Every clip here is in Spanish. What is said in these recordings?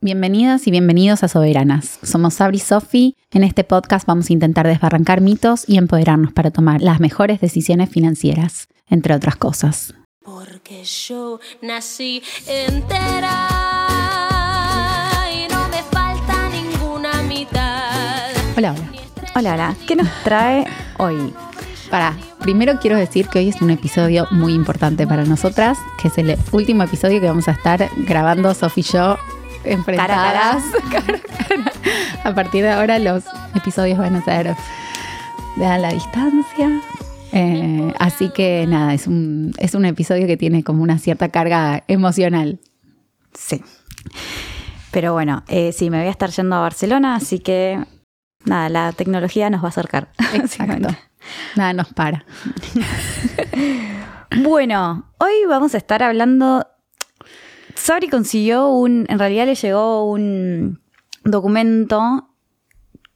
Bienvenidas y bienvenidos a Soberanas. Somos Sabri y Sofi. En este podcast vamos a intentar desbarrancar mitos y empoderarnos para tomar las mejores decisiones financieras, entre otras cosas. Porque yo nací entera y no me falta ninguna mitad. Hola, hola. Hola, hola. ¿Qué nos trae hoy? Para, primero quiero decir que hoy es un episodio muy importante para nosotras, que es el último episodio que vamos a estar grabando Sofi y yo enfrentadas. cara a cara. A partir de ahora los episodios van a ser de a la distancia. Eh, así que nada, es un, es un episodio que tiene como una cierta carga emocional. Sí. Pero bueno, eh, sí, me voy a estar yendo a Barcelona, así que nada, la tecnología nos va a acercar. Exacto. Nada nos para. Bueno, hoy vamos a estar hablando. Sabri consiguió un. En realidad le llegó un documento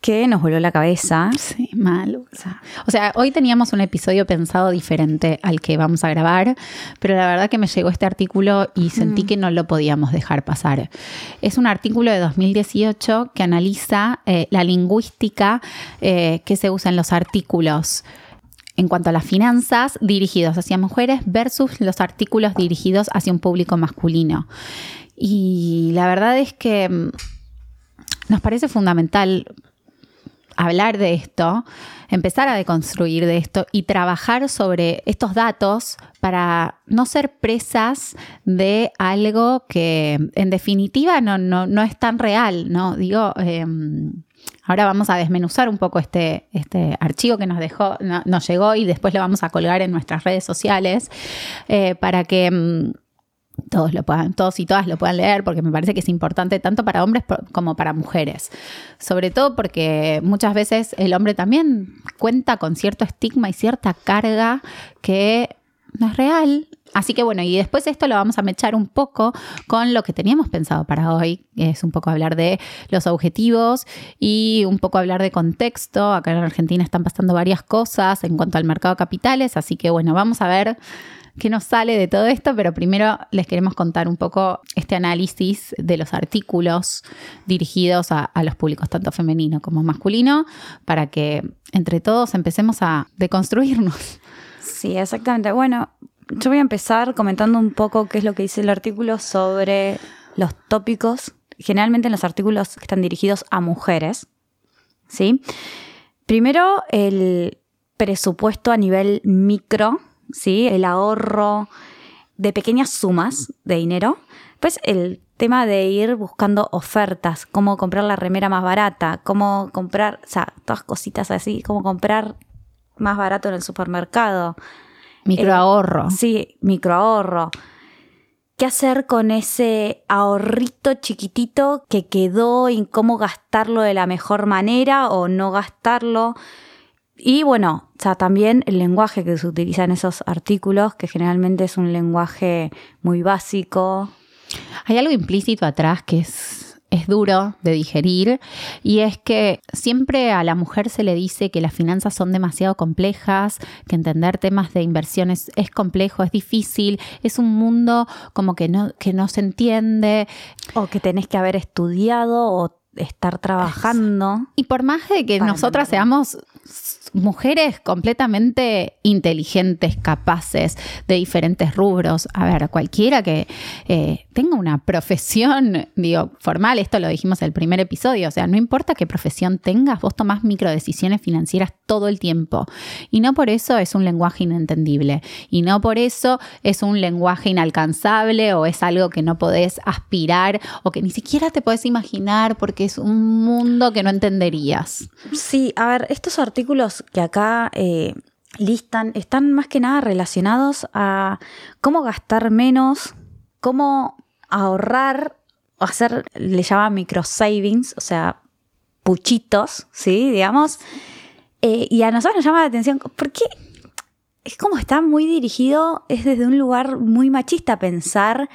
que nos voló la cabeza. Sí, mal. O sea, hoy teníamos un episodio pensado diferente al que vamos a grabar, pero la verdad que me llegó este artículo y sentí que no lo podíamos dejar pasar. Es un artículo de 2018 que analiza eh, la lingüística eh, que se usa en los artículos en cuanto a las finanzas dirigidos hacia mujeres versus los artículos dirigidos hacia un público masculino. Y la verdad es que mm, nos parece fundamental hablar de esto, empezar a deconstruir de esto y trabajar sobre estos datos para no ser presas de algo que en definitiva no, no, no es tan real, ¿no? Digo, eh, ahora vamos a desmenuzar un poco este, este archivo que nos dejó, no, nos llegó y después lo vamos a colgar en nuestras redes sociales eh, para que... mm, todos lo puedan, todos y todas lo puedan leer, porque me parece que es importante tanto para hombres como para mujeres. Sobre todo porque muchas veces el hombre también cuenta con cierto estigma y cierta carga que no es real. Así que bueno, y después esto lo vamos a mechar un poco con lo que teníamos pensado para hoy, que es un poco hablar de los objetivos y un poco hablar de contexto. Acá en Argentina están pasando varias cosas en cuanto al mercado de capitales, así que bueno, vamos a ver qué nos sale de todo esto, pero primero les queremos contar un poco este análisis de los artículos dirigidos a, a los públicos, tanto femenino como masculino, para que entre todos empecemos a deconstruirnos. Sí, exactamente. Bueno, yo voy a empezar comentando un poco qué es lo que dice el artículo sobre los tópicos, generalmente en los artículos que están dirigidos a mujeres. ¿Sí? Primero, el presupuesto a nivel micro, ¿sí? El ahorro de pequeñas sumas de dinero. Pues el tema de ir buscando ofertas, cómo comprar la remera más barata, cómo comprar, o sea, todas cositas así, cómo comprar más barato en el supermercado. Microahorro. Sí, microahorro. ¿Qué hacer con ese ahorrito chiquitito que quedó y cómo gastarlo de la mejor manera o no gastarlo? Y bueno, o sea, también el lenguaje que se utiliza en esos artículos, que generalmente es un lenguaje muy básico. Hay algo implícito atrás que es, es duro de digerir y es que siempre a la mujer se le dice que las finanzas son demasiado complejas, que entender temas de inversiones es complejo, es difícil, es un mundo como que no, que no se entiende. O que tenés que haber estudiado o estar trabajando. Y por más de que nosotras entenderlo. seamos mujeres completamente inteligentes, capaces de diferentes rubros, a ver, cualquiera que eh, tenga una profesión, digo, formal, esto lo dijimos en el primer episodio, o sea, no importa qué profesión tengas, vos tomás microdecisiones financieras todo el tiempo. Y no por eso es un lenguaje inentendible. Y no por eso es un lenguaje inalcanzable o es algo que no podés aspirar o que ni siquiera te podés imaginar porque es un mundo que no entenderías. Sí, a ver, estos artículos que acá eh, listan están más que nada relacionados a cómo gastar menos, cómo ahorrar, o hacer, le llaman micro savings, o sea, puchitos, ¿sí? Digamos. Eh, y a nosotros nos llama la atención, porque es como está muy dirigido, es desde un lugar muy machista pensar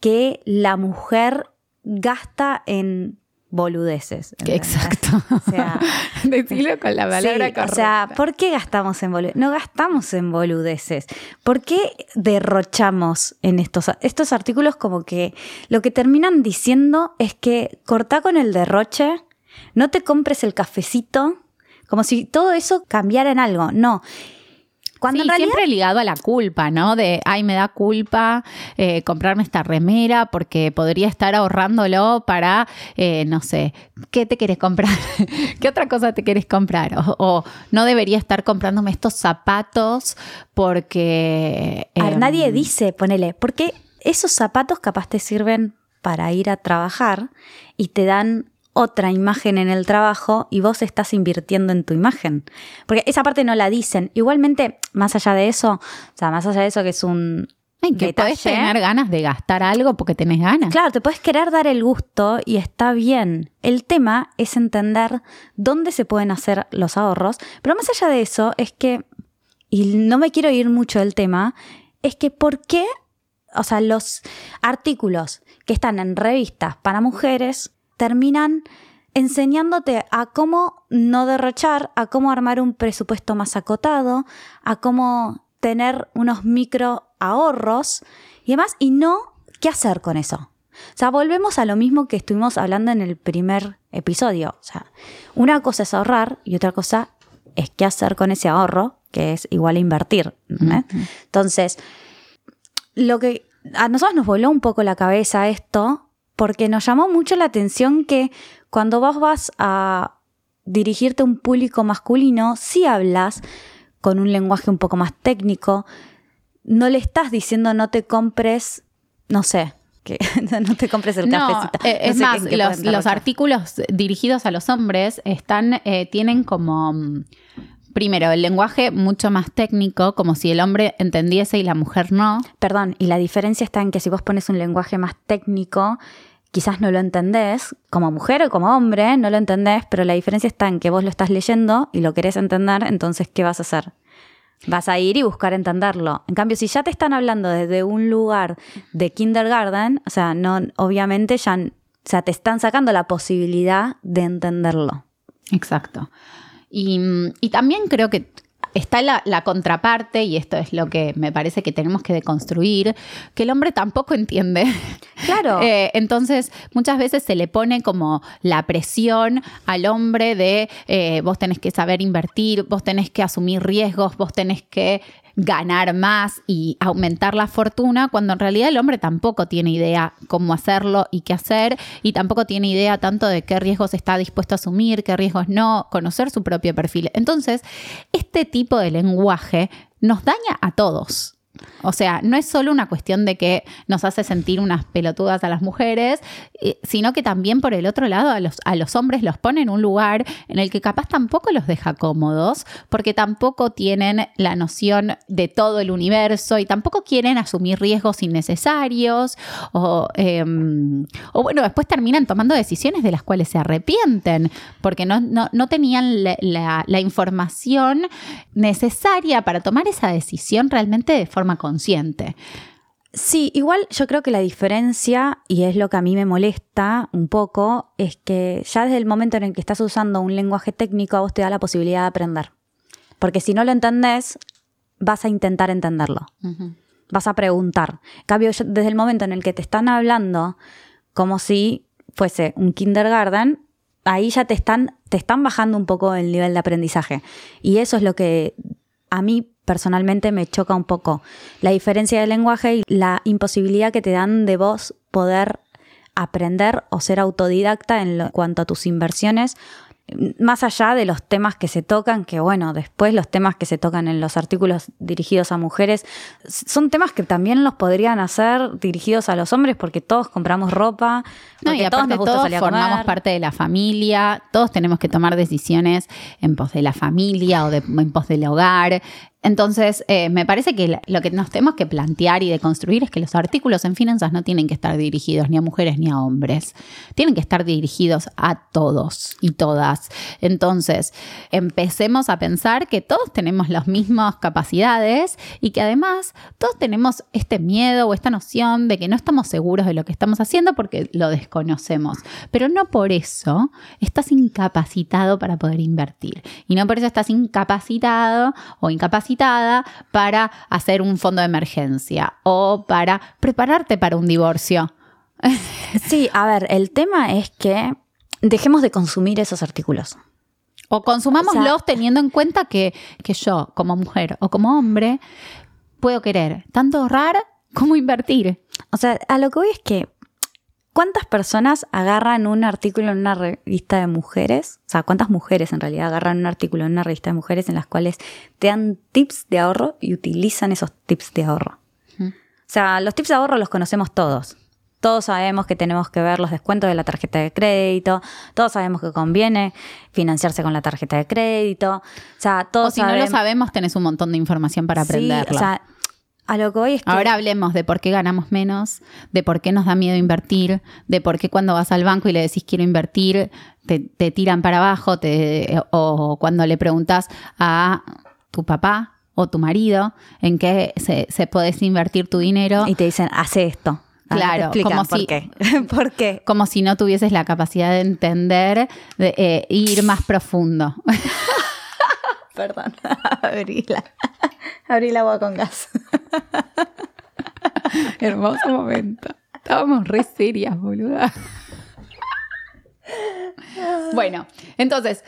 que la mujer gasta en boludeces. Exacto. O sea, Decirlo con la palabra Sí, correcta. o sea, ¿por qué gastamos en boludeces? No gastamos en boludeces. ¿Por qué derrochamos en estos, estos artículos como que lo que terminan diciendo es que cortá con el derroche, no te compres el cafecito, como si todo eso cambiara en algo. No. Cuando Sí, en realidad siempre ligado a la culpa, ¿no? De, ay, me da culpa eh, comprarme esta remera porque podría estar ahorrándolo para, eh, no sé, ¿qué te quieres comprar? ¿Qué otra cosa te quieres comprar? O, o no debería estar comprándome estos zapatos porque... A ver, em, nadie dice, ponele, porque esos zapatos capaz te sirven para ir a trabajar y te dan otra imagen en el trabajo y vos estás invirtiendo en tu imagen. Porque esa parte no la dicen. Igualmente, más allá de eso, o sea, más allá de eso que es un... ay, que detalle, tener ganas de gastar algo porque tenés ganas. Claro, te puedes querer dar el gusto y está bien. El tema es entender dónde se pueden hacer los ahorros, pero más allá de eso es que, y no me quiero ir mucho del tema, es que por qué, o sea, los artículos que están en revistas para mujeres terminan enseñándote a cómo no derrochar, a cómo armar un presupuesto más acotado, a cómo tener unos micro ahorros y demás, y no qué hacer con eso. O sea, volvemos a lo mismo que estuvimos hablando en el primer episodio. O sea, una cosa es ahorrar y otra cosa es qué hacer con ese ahorro, que es igual a invertir. Entonces, lo que a nosotros nos voló un poco la cabeza esto, porque nos llamó mucho la atención que cuando vos vas a dirigirte a un público masculino, si hablas con un lenguaje un poco más técnico, no le estás diciendo no te compres, no sé, que no te compres el cafecito. eh, No es sé más, qué- qué los, artículos dirigidos a los hombres están, eh, tienen como, mm, primero, el lenguaje mucho más técnico, como si el hombre entendiese y la mujer no. Perdón, y la diferencia está en que si vos pones un lenguaje más técnico, quizás no lo entendés, como mujer o como hombre, no lo entendés, pero la diferencia está en que vos lo estás leyendo y lo querés entender, entonces, ¿qué vas a hacer? Vas a ir y buscar entenderlo. En cambio, si ya te están hablando desde un lugar de kindergarten, o sea, no, obviamente ya, o sea, te están sacando la posibilidad de entenderlo. Exacto. Y, mm, y también creo que está la, la contraparte, y esto es lo que me parece que tenemos que deconstruir, que el hombre tampoco entiende. Claro. Eh, entonces, muchas veces se le pone como la presión al hombre de eh, vos tenés que saber invertir, vos tenés que asumir riesgos, vos tenés que ganar más y aumentar la fortuna, cuando en realidad el hombre tampoco tiene idea cómo hacerlo y qué hacer, y tampoco tiene idea tanto de qué riesgos está dispuesto a asumir, qué riesgos no, conocer su propio perfil. Entonces, este tipo de lenguaje nos daña a todos. O sea, no es solo una cuestión de que nos hace sentir unas pelotudas a las mujeres, eh, sino que también por el otro lado a los, a los hombres los pone en un lugar en el que capaz tampoco los deja cómodos, porque tampoco tienen la noción de todo el universo y tampoco quieren asumir riesgos innecesarios o, eh, o bueno, después terminan tomando decisiones de las cuales se arrepienten, porque no, no, no tenían la, la- la información necesaria para tomar esa decisión realmente de forma consciente. Sí, igual yo creo que la diferencia, y es lo que a mí me molesta un poco, es que ya desde el momento en el que estás usando un lenguaje técnico, a vos te da la posibilidad de aprender. Porque si no lo entendés, vas a intentar entenderlo. Vas a preguntar. En cambio, yo- desde el momento en el que te están hablando como si fuese un kindergarten, ahí ya te están, te están bajando un poco el nivel de aprendizaje. Y eso es lo que a mí personalmente me choca un poco. La diferencia de lenguaje y la imposibilidad que te dan de vos poder aprender o ser autodidacta en cuanto a tus inversiones, más allá de los temas que se tocan, que bueno, después los temas que se tocan en los artículos dirigidos a mujeres, son temas que también los podrían hacer dirigidos a los hombres porque todos compramos ropa, No, y todos aparte nos gusta todos salir a formamos parte de la familia, todos tenemos que tomar decisiones en pos de la familia o de- en pos del hogar. Entonces, eh, me parece que lo que nos tenemos que plantear y deconstruir es que los artículos en finanzas no tienen que estar dirigidos ni a mujeres ni a hombres. Tienen que estar dirigidos a todos y todas. Entonces, empecemos a pensar que todos tenemos las mismas capacidades y que además todos tenemos este miedo o esta noción de que no estamos seguros de lo que estamos haciendo porque lo desconocemos. Pero no por eso estás incapacitado para poder invertir. Y no por eso estás incapacitado o para hacer un fondo de emergencia o para prepararte para un divorcio. Sí, a ver, el tema es que dejemos de consumir esos artículos. O consumámoslos O sea- teniendo en cuenta que, que yo, como mujer o como hombre, puedo querer tanto ahorrar como invertir. O sea, a lo que voy es que, ¿cuántas personas agarran un artículo en una revista de mujeres? O sea, ¿cuántas mujeres en realidad agarran un artículo en una revista de mujeres en las cuales te dan tips de ahorro y utilizan esos tips de ahorro? O sea, los tips de ahorro los conocemos todos. Todos sabemos que tenemos que ver los descuentos de la tarjeta de crédito. Todos sabemos que conviene financiarse con la tarjeta de crédito. O sea, todos O si no lo sabemos- tenés un montón de información para Sí, aprenderlo. o sea, a lo que voy es que... Ahora hablemos de por qué ganamos menos, de por qué nos da miedo invertir, de por qué cuando vas al banco y le decís quiero invertir, te, te tiran para abajo, te- o cuando le preguntas a tu papá o tu marido en qué se, se podés invertir tu dinero, Y te dicen, hace esto. Ah, Claro, como por si- qué. ¿Por qué? como si no tuvieses la capacidad de entender, de eh, ir más profundo. Perdón. abrí, la, abrí el agua con gas. Hermoso momento. Estábamos re serias, boluda. Bueno, entonces,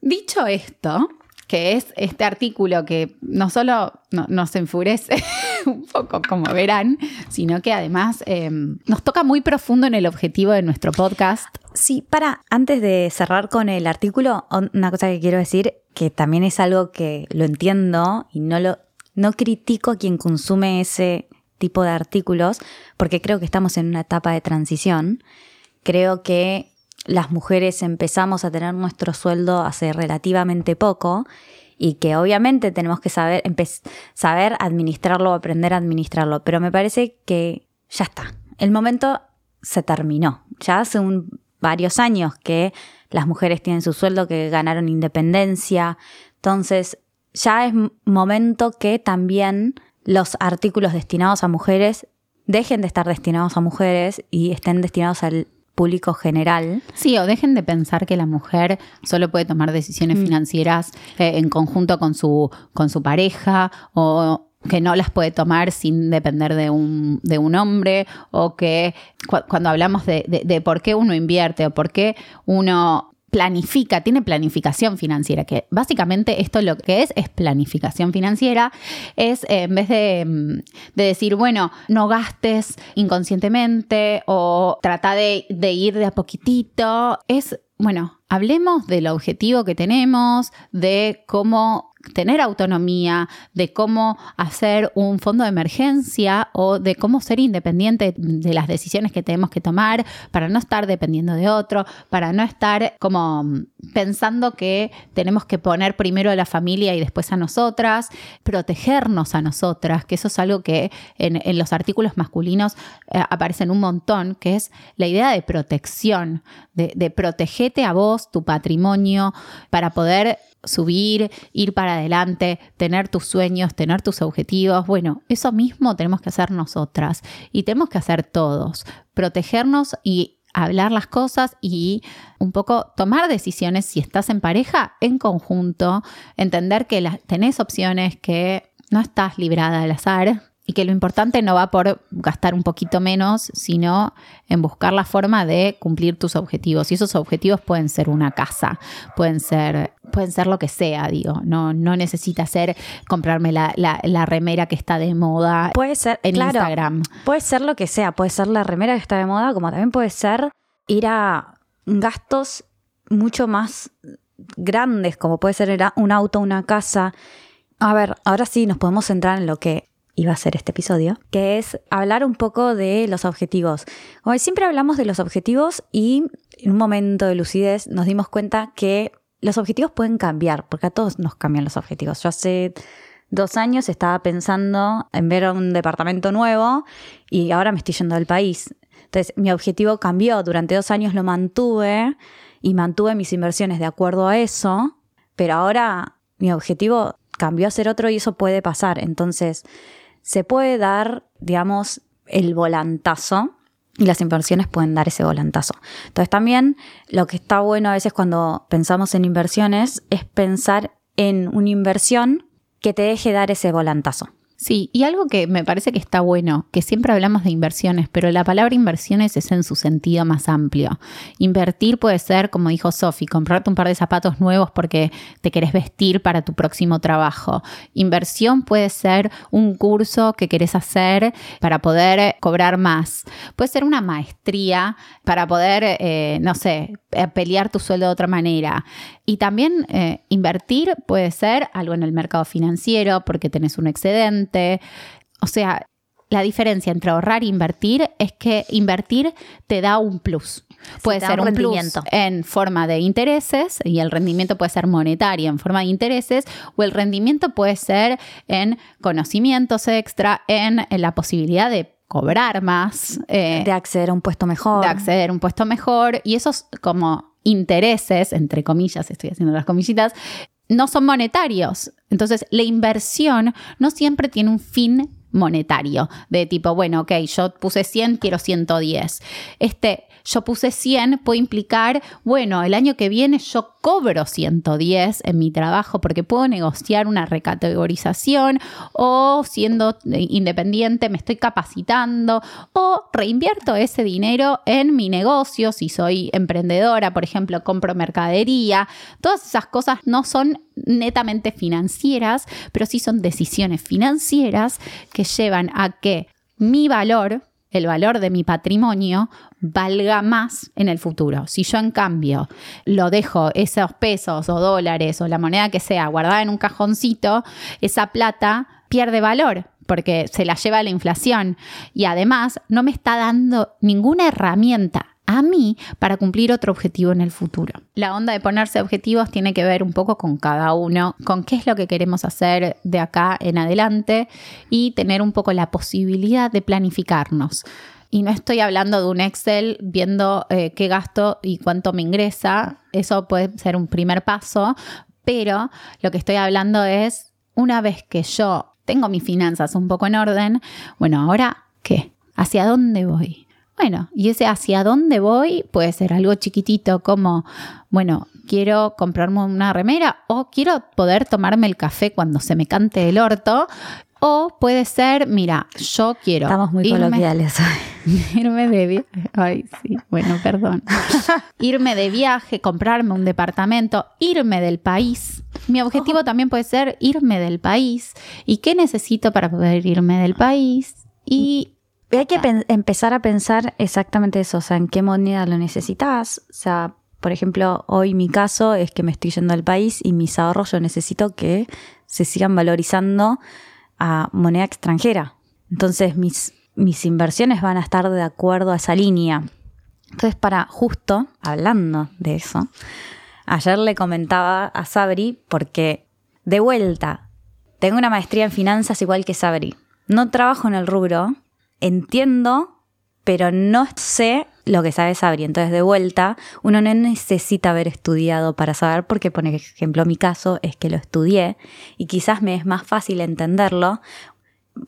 dicho esto, que es este artículo que no solo no- nos enfurece un poco, como verán, sino que además eh, nos toca muy profundo en el objetivo de nuestro podcast. Sí, para, antes de cerrar con el artículo, una cosa que quiero decir, que también es algo que lo entiendo y no lo no critico a quien consume ese tipo de artículos, porque creo que estamos en una etapa de transición. Creo que las mujeres empezamos a tener nuestro sueldo hace relativamente poco y que obviamente tenemos que saber, saber administrarlo, aprender a administrarlo, pero me parece que ya está. El momento se terminó. Ya hace un- varios años que las mujeres tienen su sueldo, que ganaron independencia. Entonces, ya es momento que también los artículos destinados a mujeres dejen de estar destinados a mujeres y estén destinados al público general. Sí, o dejen de pensar que la mujer solo puede tomar decisiones financieras eh, en conjunto con su, con su pareja o que no las puede tomar sin depender de un, de un hombre o que cu- cuando hablamos de, de- de por qué uno invierte o por qué uno planifica, tiene planificación financiera, que básicamente esto lo que es es planificación financiera, es eh, en vez de, mm, de decir, bueno, no gastes inconscientemente o trata de, de ir de a poquitito, es, bueno, hablemos del objetivo que tenemos, de cómo tener autonomía, de cómo hacer un fondo de emergencia o de cómo ser independiente de las decisiones que tenemos que tomar para no estar dependiendo de otro, para no estar como pensando que tenemos que poner primero a la familia y después a nosotras, protegernos a nosotras, que eso es algo que en, en los artículos masculinos eh, aparecen un montón, que es la idea de protección, de, de protegete a vos, tu patrimonio, para poder subir, ir para adelante, tener tus sueños, tener tus objetivos. Bueno, eso mismo tenemos que hacer nosotras y tenemos que hacer todos, protegernos y hablar las cosas y un poco tomar decisiones si estás en pareja en conjunto, entender que las, tenés opciones, que no estás librada al azar y que lo importante no va por gastar un poquito menos, sino en buscar la forma de cumplir tus objetivos. Y esos objetivos pueden ser una casa, pueden ser, pueden ser lo que sea, digo. No, no necesita ser comprarme la, la- la remera que está de moda Puede ser, en claro, Instagram. Puede ser lo que sea, puede ser la remera que está de moda, como también puede ser ir a gastos mucho más grandes, como puede ser un auto, una casa. A ver, ahora sí nos podemos centrar en lo que iba a ser este episodio, que es hablar un poco de los objetivos. Como siempre hablamos de los objetivos y en un momento de lucidez nos dimos cuenta que los objetivos pueden cambiar, porque a todos nos cambian los objetivos. Yo hace dos años estaba pensando en ver un departamento nuevo y ahora me estoy yendo del país. Entonces, mi objetivo cambió. Durante dos años lo mantuve y mantuve mis inversiones de acuerdo a eso, pero ahora mi objetivo cambió a ser otro y eso puede pasar. Entonces, se puede dar, digamos, el volantazo y las inversiones pueden dar ese volantazo. Entonces también lo que está bueno a veces cuando pensamos en inversiones es pensar en una inversión que te deje dar ese volantazo. Sí, y algo que me parece que está bueno, que siempre hablamos de inversiones, pero la palabra inversiones es en su sentido más amplio. Invertir puede ser, como dijo Sofi, comprarte un par de zapatos nuevos porque te querés vestir para tu próximo trabajo. Inversión puede ser un curso que querés hacer para poder cobrar más. Puede ser una maestría para poder, eh, no sé, pelear tu sueldo de otra manera. Y también eh, invertir puede ser algo en el mercado financiero porque tenés un excedente. O sea, la diferencia entre ahorrar e invertir es que invertir te da un plus. Puede ser un un, plus en forma de intereses y el rendimiento puede ser monetario en forma de intereses o el rendimiento puede ser en conocimientos extra, en, en la posibilidad de cobrar más, eh, De acceder a un puesto mejor. de acceder a un puesto mejor y esos como intereses, entre comillas, estoy haciendo las comillitas, no son monetarios. Entonces, la inversión no siempre tiene un fin monetario, de tipo, bueno, ok, yo puse 100, quiero 110. Este, yo puse 100 puede implicar, bueno, el año que viene yo cobro 110 en mi trabajo porque puedo negociar una recategorización o siendo independiente me estoy capacitando o reinvierto ese dinero en mi negocio, si soy emprendedora, por ejemplo, compro mercadería. Todas esas cosas no son netamente financieras, pero sí son decisiones financieras que llevan a que mi valor, el valor de mi patrimonio, valga más en el futuro. Si yo en cambio lo dejo esos pesos o dólares o la moneda que sea guardada en un cajoncito, esa plata pierde valor porque se la lleva la inflación y además no me está dando ninguna herramienta a mí para cumplir otro objetivo en el futuro. La onda de ponerse objetivos tiene que ver un poco con cada uno, con qué es lo que queremos hacer de acá en adelante y tener un poco la posibilidad de planificarnos. Y no estoy hablando de un Excel viendo eh, qué gasto y cuánto me ingresa, eso puede ser un primer paso, pero lo que estoy hablando es, una vez que yo tengo mis finanzas un poco en orden, bueno, ahora, ¿qué? ¿Hacia dónde voy? Bueno, y ese hacia dónde voy puede ser algo chiquitito como, bueno, quiero comprarme una remera o quiero poder tomarme el café cuando se me cante el orto. O puede ser, mira, yo quiero Estamos muy irme- coloquiales. irme de viaje. Ay, sí, bueno, perdón. irme de viaje, comprarme un departamento, irme del país. Mi objetivo también puede ser irme del país. ¿Y qué necesito para poder irme del país? Y hay que pen- empezar a pensar exactamente eso, o sea, en qué moneda lo necesitas. O sea, por ejemplo, hoy mi caso es que me estoy yendo al país y mis ahorros yo necesito que se sigan valorizando a moneda extranjera. Entonces mis, mis inversiones van a estar de acuerdo a esa línea. Entonces, para justo, hablando de eso, ayer le comentaba a Sabri porque de vuelta, tengo una maestría en finanzas igual que Sabri. No trabajo en el rubro, entiendo, pero no sé lo que sabe Sabri. Entonces, de vuelta, uno no necesita haber estudiado para saber, porque, por ejemplo, mi caso es que lo estudié y quizás me es más fácil entenderlo.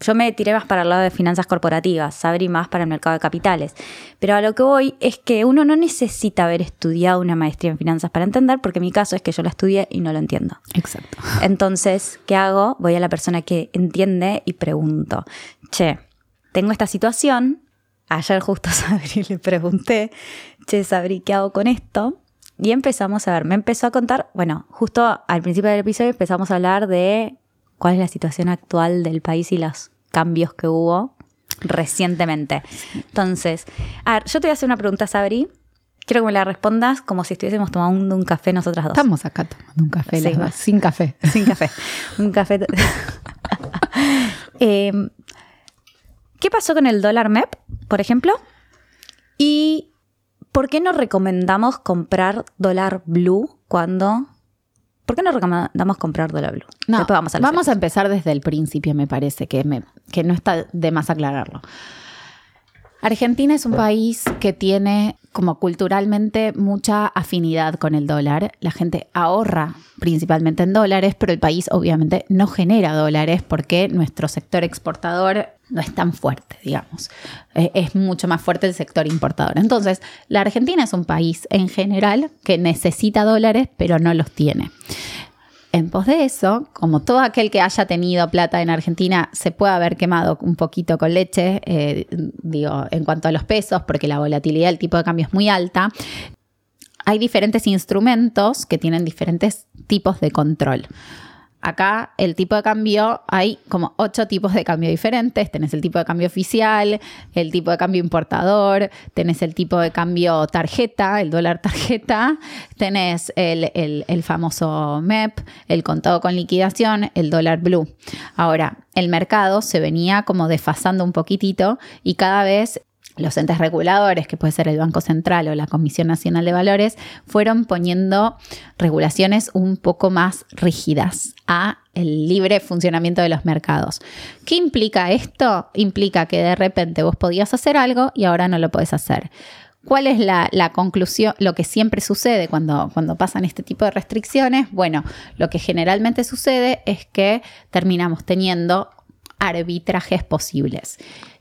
Yo me tiré más para el lado de finanzas corporativas, Sabri más para el mercado de capitales. Pero a lo que voy es que uno no necesita haber estudiado una maestría en finanzas para entender, porque mi caso es que yo lo estudié y no lo entiendo. exacto. Entonces, ¿qué hago? Voy a la persona que entiende y pregunto, che, tengo esta situación. Ayer justo a Sabri le pregunté, che, Sabri, ¿qué hago con esto? Y empezamos a ver, me empezó a contar, bueno, justo al principio del episodio empezamos a hablar de cuál es la situación actual del país y los cambios que hubo recientemente. Entonces, a ver, yo te voy a hacer una pregunta, Sabri. Quiero que me la respondas como si estuviésemos tomando un café nosotras dos. Estamos acá tomando un café, Sí, las va. dos, sin café. Sin café. Un café. Eh, ¿Qué pasó con el dólar MEP, por ejemplo? ¿Y por qué no recomendamos comprar dólar blue cuando ¿Por qué no recomendamos comprar dólar blue? No, Después vamos vamos, a a empezar desde el principio, me parece, que, me- que no está de más aclararlo. Argentina es un país que tiene como culturalmente mucha afinidad con el dólar. La gente ahorra principalmente en dólares, pero el país obviamente no genera dólares porque nuestro sector exportador no es tan fuerte, digamos. Eh, Es mucho más fuerte el sector importador. Entonces, la Argentina es un país en general que necesita dólares, pero no los tiene. En pos de eso, como todo aquel que haya tenido plata en Argentina se puede haber quemado un poquito con leche, eh, digo, en cuanto a los pesos, porque la volatilidad del tipo de cambio es muy alta, hay diferentes instrumentos que tienen diferentes tipos de control. Acá el tipo de cambio, hay como ocho tipos de cambio diferentes. Tenés el tipo de cambio oficial, el tipo de cambio importador, tenés el tipo de cambio tarjeta, el dólar tarjeta, tenés el, el- el famoso MEP, el contado con liquidación, el dólar blue. Ahora, el mercado se venía como desfasando un poquitito y cada vez los entes reguladores, que puede ser el Banco Central o la Comisión Nacional de Valores, fueron poniendo regulaciones un poco más rígidas a el libre funcionamiento de los mercados. ¿Qué implica esto? Implica que de repente vos podías hacer algo y ahora no lo podés hacer. ¿Cuál es la, la conclusión? Lo que siempre sucede cuando, cuando pasan este tipo de restricciones, bueno, lo que generalmente sucede es que terminamos teniendo arbitrajes posibles.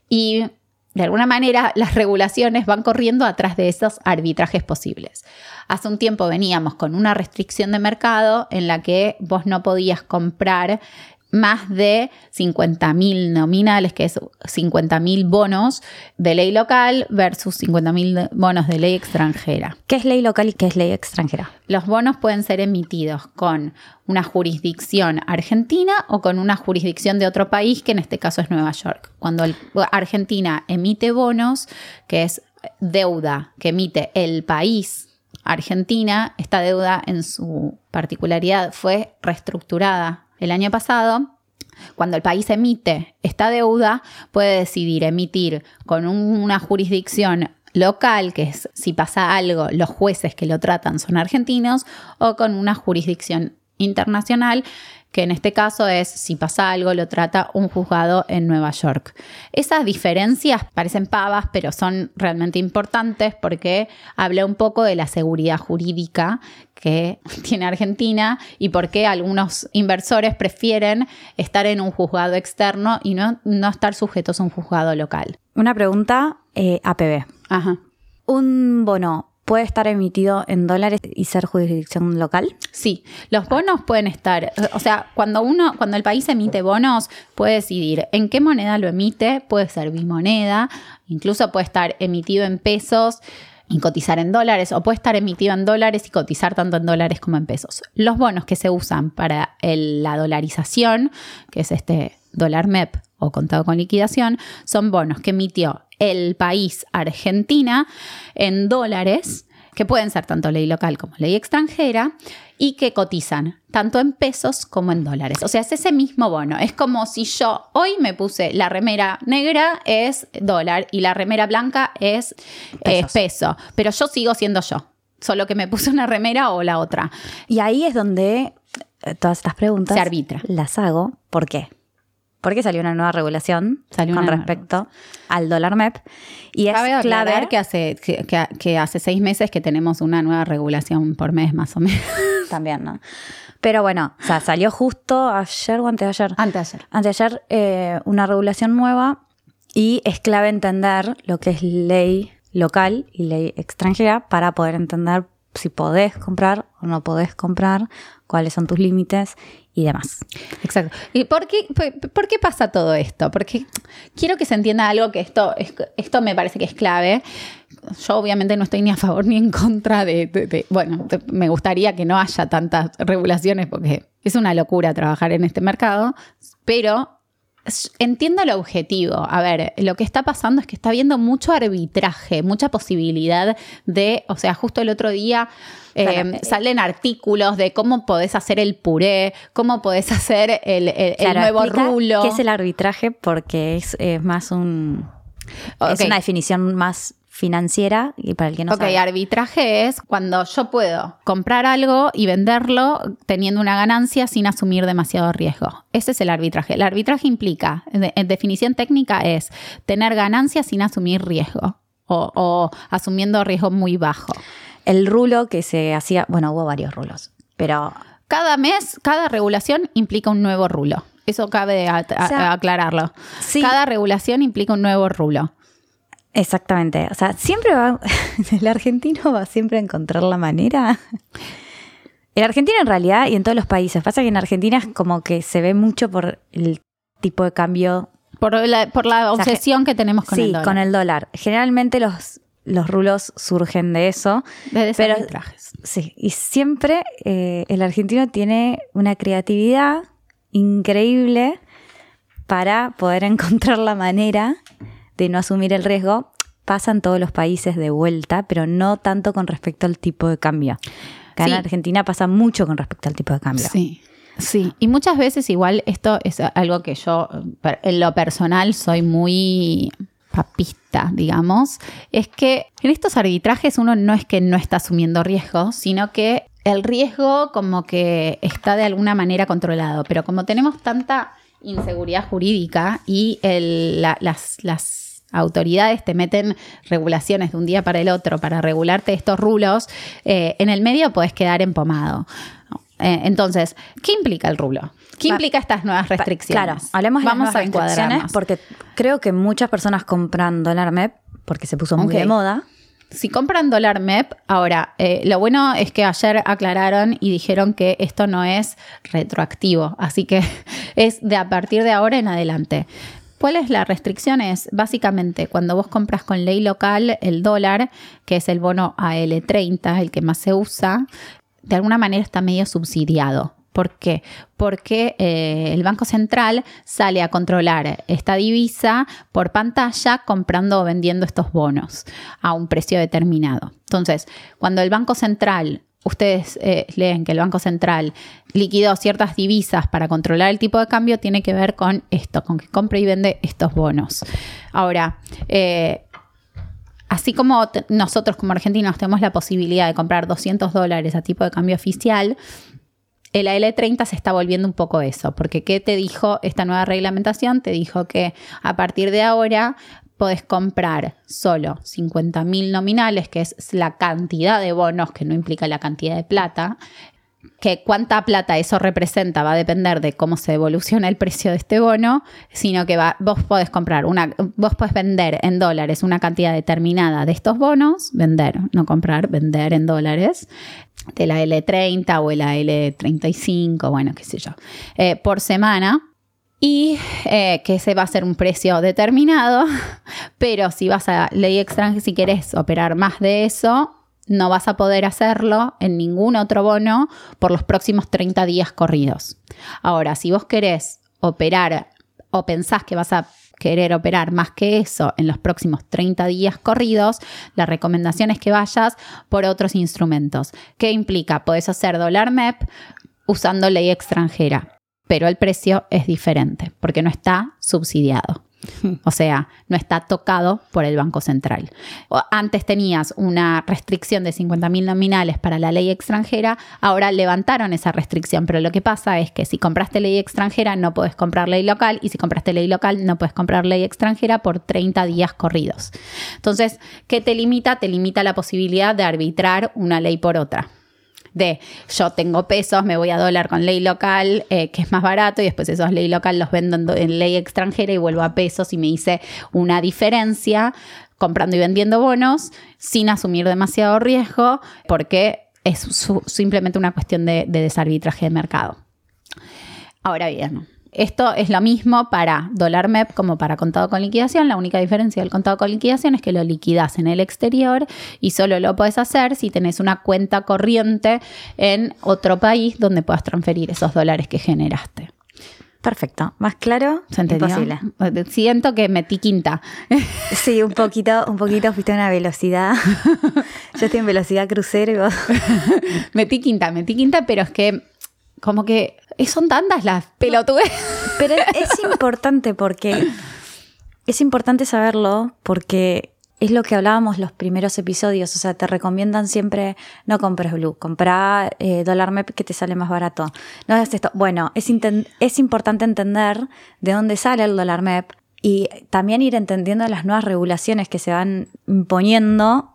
Y de alguna manera las regulaciones van corriendo atrás de esos arbitrajes posibles. Hace un tiempo veníamos con una restricción de mercado en la que vos no podías comprar más de 50.000 nominales, que es 50.000 bonos de ley local versus 50.000 bonos de ley extranjera. ¿Qué es ley local y qué es ley extranjera? Los bonos pueden ser emitidos con una jurisdicción argentina o con una jurisdicción de otro país, que en este caso es Nueva York. Cuando el- Argentina emite bonos, que es deuda que emite el país Argentina, esta deuda en su particularidad fue reestructurada el año pasado. Cuando el país emite esta deuda, puede decidir emitir con un- una jurisdicción local, que es si pasa algo, los jueces que lo tratan son argentinos, o con una jurisdicción internacional, que en este caso es si pasa algo, lo trata un juzgado en Nueva York. Esas diferencias parecen pavas, pero son realmente importantes porque habla un poco de la seguridad jurídica que tiene Argentina y por qué algunos inversores prefieren estar en un juzgado externo y no, no estar sujetos a un juzgado local. Una pregunta eh, APB. Ajá. ¿Un bono puede estar emitido en dólares y ser jurisdicción local? Sí, los bonos pueden estar, o sea, cuando uno, cuando el país emite bonos, puede decidir en qué moneda lo emite, puede ser bimoneda, incluso puede estar emitido en pesos y cotizar en dólares, o puede estar emitido en dólares y cotizar tanto en dólares como en pesos. Los bonos que se usan para el- la dolarización, que es este dólar MEP o contado con liquidación, son bonos que emitió el país Argentina en dólares que pueden ser tanto ley local como ley extranjera y que cotizan tanto en pesos como en dólares. O sea, es ese mismo bono. Es como si yo hoy me puse la remera negra es dólar y la remera blanca es eh, peso, pero yo sigo siendo yo. Solo que me puse una remera o la otra. Y ahí es donde eh, todas estas preguntas Se arbitra. las hago. ¿Por qué? Porque salió una nueva regulación Salió con nueva respecto al dólar MEP. Y es clave que hace, que, que- que hace seis meses que tenemos una nueva regulación por mes más o menos. también, ¿no? Pero bueno, o sea, salió justo ayer o antes de ayer. Antes de ayer. Antes de ayer, eh, una regulación nueva y es clave entender lo que es ley local y ley extranjera para poder entender si podés comprar o no podés comprar, cuáles son tus límites y demás. Exacto. ¿Y por qué, por, qué pasa todo esto? Porque quiero que se entienda algo que esto, es- esto me parece que es clave. Yo obviamente no estoy ni a favor ni en contra de, bueno, me gustaría que no haya tantas regulaciones porque es una locura trabajar en este mercado, pero entiendo el objetivo. A ver, lo que está pasando es que está habiendo mucho arbitraje, mucha posibilidad de, o sea, justo el otro día eh, Claro, eh, salen artículos de cómo podés hacer el puré, cómo podés hacer el, el- nuevo rulo. ¿Qué es el arbitraje? Porque es, es más un. Es una definición más financiera y para el que no ok, sabe. arbitraje es cuando yo puedo comprar algo y venderlo teniendo una ganancia sin asumir demasiado riesgo. Ese es el arbitraje. El arbitraje implica, en definición técnica, es tener ganancias sin asumir riesgo o, o asumiendo riesgo muy bajo. El rulo que se hacía, bueno, hubo varios rulos, pero Cada mes, cada regulación implica un nuevo rulo. Eso cabe a- a- O sea, aclararlo. sí. Cada regulación implica un nuevo rulo. Exactamente, o sea, siempre va, el argentino va siempre a encontrar la manera. El argentino en realidad y en todos los países, pasa que en Argentina es como que se ve mucho por el tipo de cambio Por la, por la sea, obsesión que tenemos con sí, el dólar. con el dólar. Generalmente los, los rulos surgen de eso. de pero- desarbitrajes. Sí, y siempre eh, el argentino tiene una creatividad increíble para poder encontrar la manera de no asumir el riesgo. Pasan todos los países de vuelta, pero no tanto con respecto al tipo de cambio. Acá Sí. en Argentina pasa mucho con respecto al tipo de cambio. Sí, sí. Y muchas veces igual esto es algo que yo, en lo personal, soy muy papista, digamos, es que en estos arbitrajes uno no es que no está asumiendo riesgo, sino que el riesgo como que está de alguna manera controlado, pero como tenemos tanta inseguridad jurídica y el- la- las, las autoridades te meten regulaciones de un día para el otro para regularte estos rulos, eh, en el medio podés quedar empomado. Eh, entonces, ¿qué implica el rulo? ¿Qué implica estas nuevas restricciones? Claro, hablemos de Vamos las a nuevas restricciones encuadrarnos. porque creo que muchas personas compran dólar MEP porque se puso muy Ok. de moda. Si compran dólar MEP, ahora, eh, lo bueno es que ayer aclararon y dijeron que esto no es retroactivo, así que es de a partir de ahora en adelante. ¿Cuál es la restricción? Es básicamente cuando vos compras con ley local el dólar, que es el bono AL30, el que más se usa, de alguna manera está medio subsidiado. ¿Por qué? Porque eh, el Banco Central sale a controlar esta divisa por pantalla comprando o vendiendo estos bonos a un precio determinado. Entonces, cuando el Banco Central, ustedes eh, leen que el Banco Central liquidó ciertas divisas para controlar el tipo de cambio, tiene que ver con esto, con que compra y vende estos bonos. Ahora, eh, Así como nosotros como argentinos tenemos la posibilidad de comprar 200 dólares a tipo de cambio oficial, el AL30 se está volviendo un poco eso, porque ¿qué te dijo esta nueva reglamentación? Te dijo que a partir de ahora podés comprar solo 50 mil nominales, que es la cantidad de bonos, que no implica la cantidad de plata, que cuánta plata eso representa va a depender de cómo se evoluciona el precio de este bono, sino que vos podés comprar una, vos podés vender en dólares una cantidad determinada de estos bonos, vender, no comprar, vender en dólares, de la L30 o la L35, bueno, qué sé yo, eh, por semana. Y eh, que ese va a ser un precio determinado, pero si vas a ley extranjera, si querés operar más de eso, no vas a poder hacerlo en ningún otro bono por los próximos 30 días corridos. Ahora, si vos querés operar o pensás que vas a querer operar más que eso en los próximos 30 días corridos, la recomendación es que vayas por otros instrumentos. ¿Qué implica? Podés hacer dólar MEP usando ley extranjera, pero el precio es diferente porque no está subsidiado. O sea, no está tocado por el Banco Central. Antes tenías una restricción de 50 mil nominales para la ley extranjera, ahora levantaron esa restricción, pero lo que pasa es que si compraste ley extranjera no puedes comprar ley local y si compraste ley local no puedes comprar ley extranjera por 30 días corridos. Entonces, ¿qué te limita? Te limita la posibilidad de arbitrar una ley por otra de yo tengo pesos, me voy a dólar con ley local, eh, que es más barato, y después esos ley local los vendo en, ley extranjera y vuelvo a pesos y me hice una diferencia comprando y vendiendo bonos sin asumir demasiado riesgo, porque es simplemente una cuestión de, de desarbitraje de mercado. Ahora bien, esto es lo mismo para dólar MEP como para contado con liquidación. La única diferencia del contado con liquidación es que lo liquidas en el exterior y solo lo puedes hacer si tenés una cuenta corriente en otro país donde puedas transferir esos dólares que generaste. Perfecto. Más claro, imposible. Siento que metí quinta. Sí, un poquito, un poquito fuiste a una velocidad. Yo estoy en velocidad crucero y vos. metí quinta, metí quinta, pero es que como que son tantas las pelotudes. Pero es importante porque es importante saberlo porque es lo que hablábamos los primeros episodios, o sea, te recomiendan siempre no compres Blue, compra eh, dólar MEP que te sale más barato. No hagas esto. Bueno, es, es importante entender de dónde sale el dólar MEP y también ir entendiendo las nuevas regulaciones que se van imponiendo.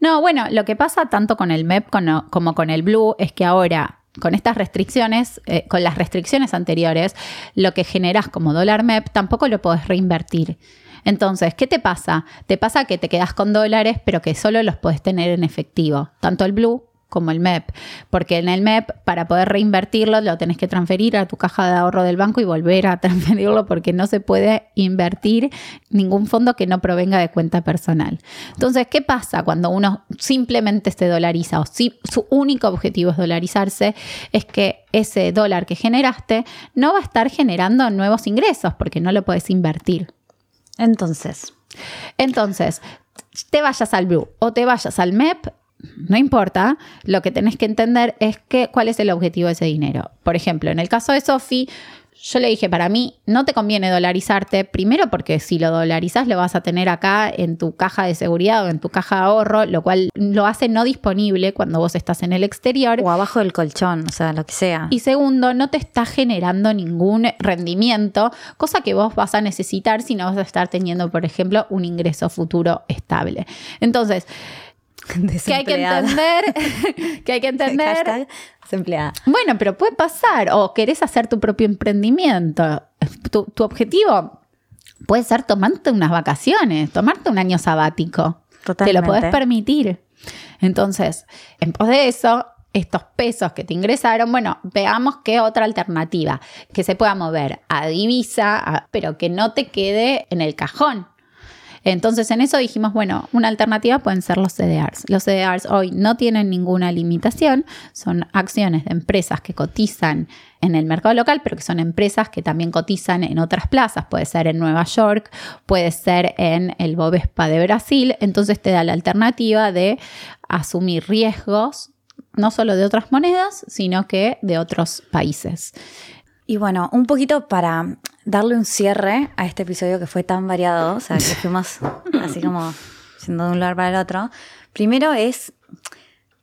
No, bueno, lo que pasa tanto con el MEP como con el Blue es que ahora, con estas restricciones, eh, con las restricciones anteriores, lo que generas como dólar MEP tampoco lo podés reinvertir. Entonces, ¿qué te pasa? Te pasa que te quedas con dólares, pero que solo los podés tener en efectivo, tanto el Blue como el MEP, porque en el MEP para poder reinvertirlo lo tenés que transferir a tu caja de ahorro del banco y volver a transferirlo porque no se puede invertir ningún fondo que no provenga de cuenta personal. Entonces, ¿qué pasa cuando uno simplemente se dolariza o si su único objetivo es dolarizarse? Es que ese dólar que generaste no va a estar generando nuevos ingresos porque no lo puedes invertir. Entonces, Entonces, te vayas al Blue o te vayas al MEP, no importa, lo que tenés que entender es que, cuál es el objetivo de ese dinero. Por ejemplo, en el caso de Sofi, yo le dije, para mí no te conviene dolarizarte, primero porque si lo dolarizas lo vas a tener acá en tu caja de seguridad o en tu caja de ahorro, lo cual lo hace no disponible cuando vos estás en el exterior. o abajo del colchón, o sea, lo que sea. Y segundo, no te está generando ningún rendimiento, cosa que vos vas a necesitar si no vas a estar teniendo, por ejemplo, un ingreso futuro estable. Entonces, que hay que entender, que hay que entender. Hashtag desempleada. Bueno, pero puede pasar, o querés hacer tu propio emprendimiento. Tu, tu objetivo puede ser tomarte unas vacaciones, tomarte un año sabático. Te Totalmente. lo podés permitir. Entonces, en pos de eso, estos pesos que te ingresaron, bueno, veamos qué otra alternativa que se pueda mover a divisa, a- pero que no te quede en el cajón. Entonces en eso dijimos, bueno, una alternativa pueden ser los CDRs. Los CDRs hoy no tienen ninguna limitación, son acciones de empresas que cotizan en el mercado local, pero que son empresas que también cotizan en otras plazas, puede ser en Nueva York, puede ser en el Bovespa de Brasil, entonces te da la alternativa de asumir riesgos no solo de otras monedas, sino que de otros países. Y bueno, un poquito para darle un cierre a este episodio que fue tan variado, o sea, que fuimos así como yendo de un lugar para el otro. Primero es,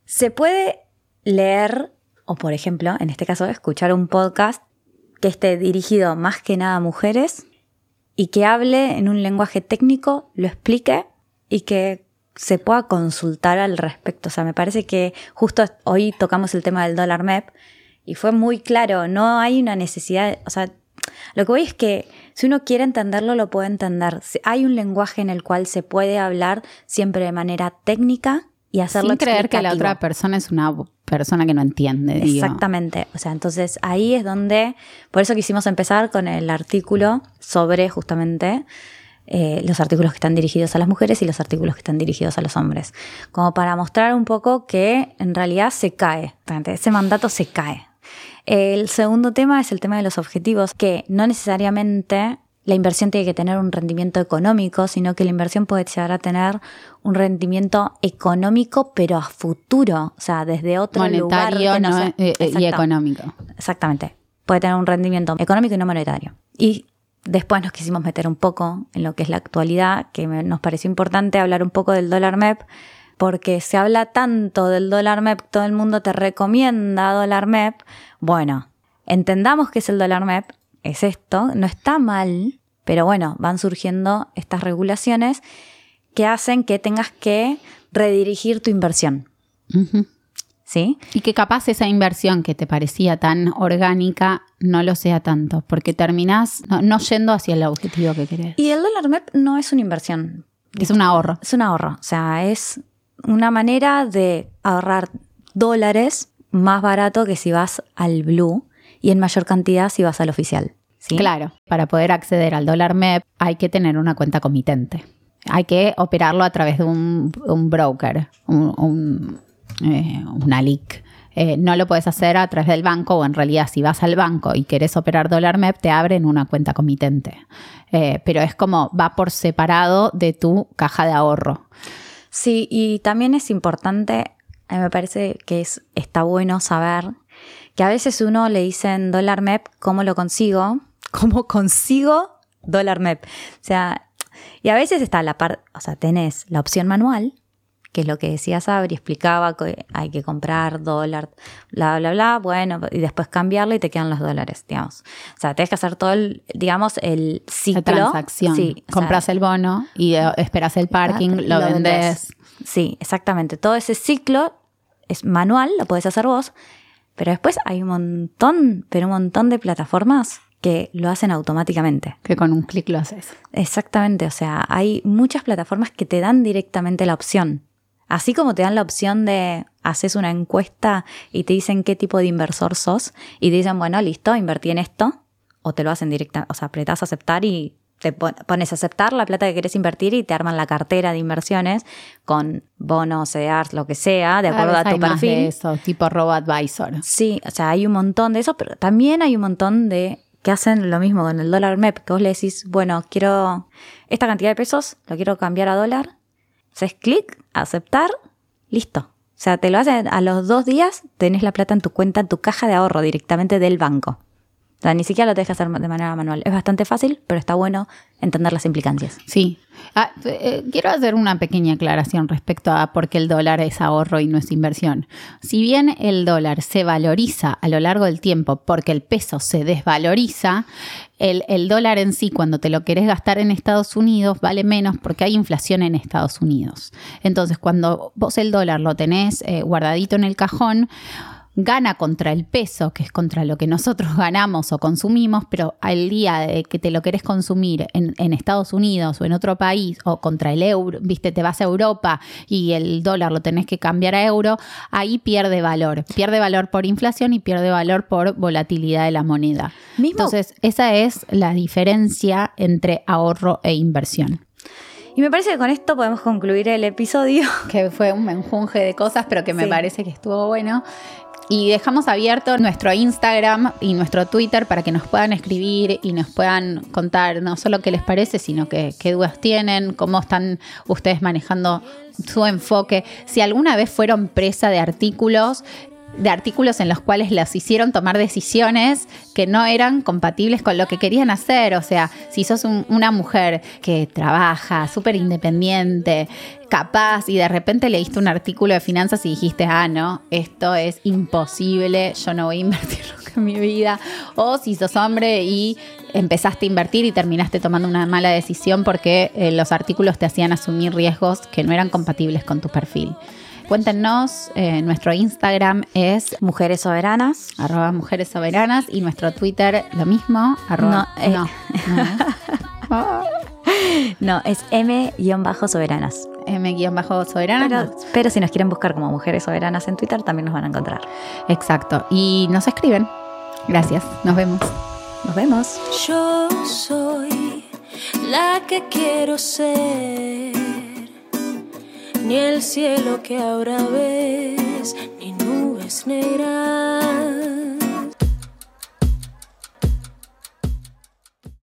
se puede leer, o por ejemplo, en este caso, escuchar un podcast que esté dirigido más que nada a mujeres y que hable en un lenguaje técnico, lo explique y que se pueda consultar al respecto. O sea, me parece que justo hoy tocamos el tema del dólar MEP y fue muy claro, no hay una necesidad, o sea, lo que voy es que si uno quiere entenderlo, lo puede entender. Hay un lenguaje en el cual se puede hablar siempre de manera técnica y hacerlo Sin creer que la otra persona es una persona que no entiende. digo. Exactamente. O sea, entonces ahí es donde, por eso quisimos empezar con el artículo sobre justamente eh, los artículos que están dirigidos a las mujeres y los artículos que están dirigidos a los hombres. Como para mostrar un poco que en realidad se cae, ese mandato se cae. El segundo tema es el tema de los objetivos, que no necesariamente la inversión tiene que tener un rendimiento económico, sino que la inversión puede llegar a tener un rendimiento económico, pero a futuro, o sea, desde otro lugar Monetario que no no- sea- eh, eh, y económico. Exactamente. Puede tener un rendimiento económico y no monetario. Y después nos quisimos meter un poco en lo que es la actualidad, que me- nos pareció importante hablar un poco del dólar MEP, porque se habla tanto del dólar MEP, todo el mundo te recomienda dólar MEP. Bueno, entendamos qué es el dólar MEP, es esto, no está mal, pero bueno, van surgiendo estas regulaciones que hacen que tengas que redirigir tu inversión. ¿Sí? Y que capaz esa inversión que te parecía tan orgánica no lo sea tanto, porque terminás no, no yendo hacia el objetivo que querés. Y el dólar MEP no es una inversión, Es un ahorro. es un ahorro. O sea, es una manera de ahorrar dólares más barato que si vas al blue y en mayor cantidad si vas al oficial. Claro, para poder acceder al dólar MEP hay que tener una cuenta comitente. Hay que operarlo a través de un, broker, un, eh, una LIC. Eh, no lo puedes hacer a través del banco o en realidad si vas al banco y querés operar dólar MEP te abren una cuenta comitente. Eh, pero es como va por separado de tu caja de ahorro. Sí, y también es importante, mí me parece que es, está bueno saber que a veces uno le dicen dólar MEP, ¿cómo lo consigo? ¿Cómo consigo dólar MEP? O sea, Y a veces está la parte, o sea, tenés la opción manual, que es lo que decía Sabri, explicaba que hay que comprar dólar, bla, bla, bla, bueno, y después cambiarlo y te quedan los dólares, digamos. O sea, tienes que hacer todo el, digamos, el ciclo. La transacción. Sí, sea, Compras el bono y eh, esperas el parking, lo, lo vendes. vendés. Sí, exactamente. Todo ese ciclo es manual, lo podés hacer vos, pero después hay un montón, pero un montón de plataformas que lo hacen automáticamente. Que con un clic lo haces. Exactamente, o sea, hay muchas plataformas que te dan directamente la opción. Así como te dan la opción de haces una encuesta y te dicen qué tipo de inversor sos y te dicen, bueno, listo, invertí en esto, o te lo hacen directa, o sea, apretás a aceptar y te pon- pones a aceptar la plata que querés invertir y te arman la cartera de inversiones con bonos, CDRs, lo que sea, de acuerdo a vez tu hay más de perfil. eso, tipo robo advisor. Sí, o sea, hay un montón de eso, pero también hay un montón de que hacen lo mismo con el dólar MEP, que vos le decís, bueno, quiero esta cantidad de pesos, lo quiero cambiar a dólar, haces clic, aceptar, listo. O sea, te lo hacen a los dos días, tenés la plata en tu cuenta, en tu caja de ahorro directamente del banco. O sea, ni siquiera lo tenés que hacer de manera manual. Es bastante fácil, pero está bueno entender las implicancias. Sí. Ah, eh, quiero hacer una pequeña aclaración respecto a por qué el dólar es ahorro y no es inversión. Si bien el dólar se valoriza a lo largo del tiempo porque el peso se desvaloriza, el, el dólar en sí, cuando te lo querés gastar en Estados Unidos, vale menos porque hay inflación en Estados Unidos. Entonces, cuando vos el dólar lo tenés eh, guardadito en el cajón, gana contra el peso, que es contra lo que nosotros ganamos o consumimos, pero al día de que te lo querés consumir en, en Estados Unidos o en otro país o contra el euro, viste, te vas a Europa y el dólar lo tenés que cambiar a euro, ahí pierde valor. Pierde valor por inflación y pierde valor por volatilidad de la moneda. Mismo- Entonces, esa es la diferencia entre ahorro e inversión. Y me parece que con esto podemos concluir el episodio. que fue un menjunje de cosas, pero que me Sí. parece que estuvo bueno. Y dejamos abierto nuestro Instagram y nuestro Twitter para que nos puedan escribir y nos puedan contar no solo qué les parece, sino que, qué dudas tienen, cómo están ustedes manejando su enfoque. Si alguna vez fueron presa de artículos, de artículos en los cuales las hicieron tomar decisiones que no eran compatibles con lo que querían hacer. O sea, si sos un- una mujer que trabaja, súper independiente, capaz, y de repente leíste un artículo de finanzas y dijiste, ah, no, esto es imposible, yo no voy a invertir nunca en mi vida. O si sos hombre y empezaste a invertir y terminaste tomando una mala decisión porque eh, los artículos te hacían asumir riesgos que no eran compatibles con tu perfil. Cuéntenos, eh, nuestro Instagram es Mujeres soberanas. arroba mujeres soberanas y nuestro Twitter lo mismo, arroba, No, eh. no, no, No, es M-soberanas. M-soberanas. Pero, no. pero si nos quieren buscar como Mujeres Soberanas en Twitter, también nos van a encontrar. Exacto. Y nos escriben. Gracias. Nos vemos. Nos vemos. Yo soy la que quiero ser. Ni el cielo que ahora ves, ni nubes negras.